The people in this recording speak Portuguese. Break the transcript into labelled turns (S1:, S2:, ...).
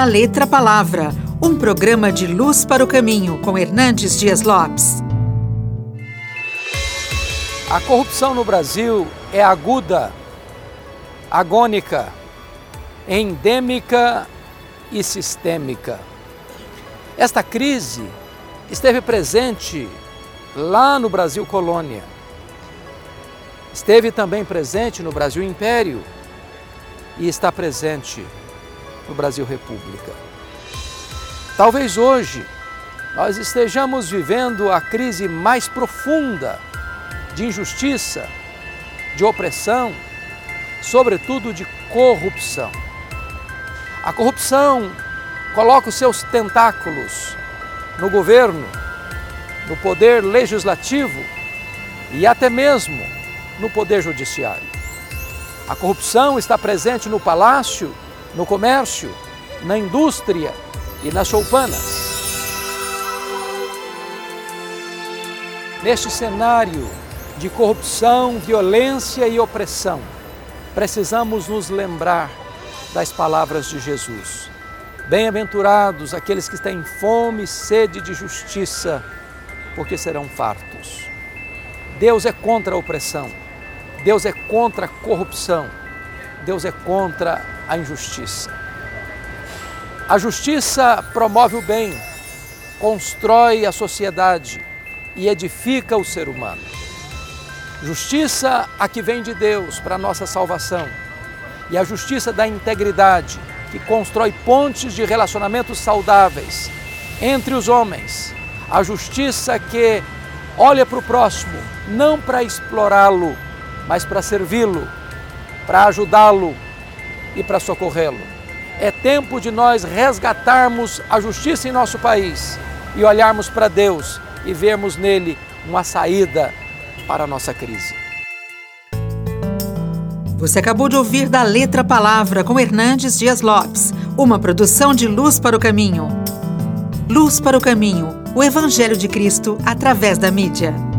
S1: da Letra Palavra, um programa de luz para o caminho com Hernandes Dias Lopes.
S2: A corrupção no Brasil é aguda, agônica, endêmica e sistêmica. Esta crise esteve presente lá no Brasil colônia. Esteve também presente no Brasil Império e está presente no Brasil República. Talvez hoje nós estejamos vivendo a crise mais profunda de injustiça, de opressão, sobretudo de corrupção. A corrupção coloca os seus tentáculos no governo, no poder legislativo e até mesmo no poder judiciário. A corrupção está presente no palácio, no comércio, na indústria e nas choupanas. Neste cenário de corrupção, violência e opressão, precisamos nos lembrar das palavras de Jesus. Bem-aventurados aqueles que têm fome e sede de justiça, porque serão fartos. Deus é contra a opressão, Deus é contra a corrupção, Deus é contra a injustiça. A justiça promove o bem, constrói a sociedade e edifica o ser humano. Justiça a que vem de Deus para a nossa salvação e a justiça da integridade, que constrói pontes de relacionamentos saudáveis entre os homens. A justiça que olha para o próximo, não para explorá-lo, mas para servi-lo, para ajudá-lo e para socorrê-lo. É tempo de nós resgatarmos a justiça em nosso país e olharmos para Deus e vermos nele uma saída para a nossa crise.
S1: Você acabou de ouvir da Letra Palavra com Hernandes Dias Lopes, uma produção de Luz para o Caminho. Luz para o Caminho, o Evangelho de Cristo através da mídia.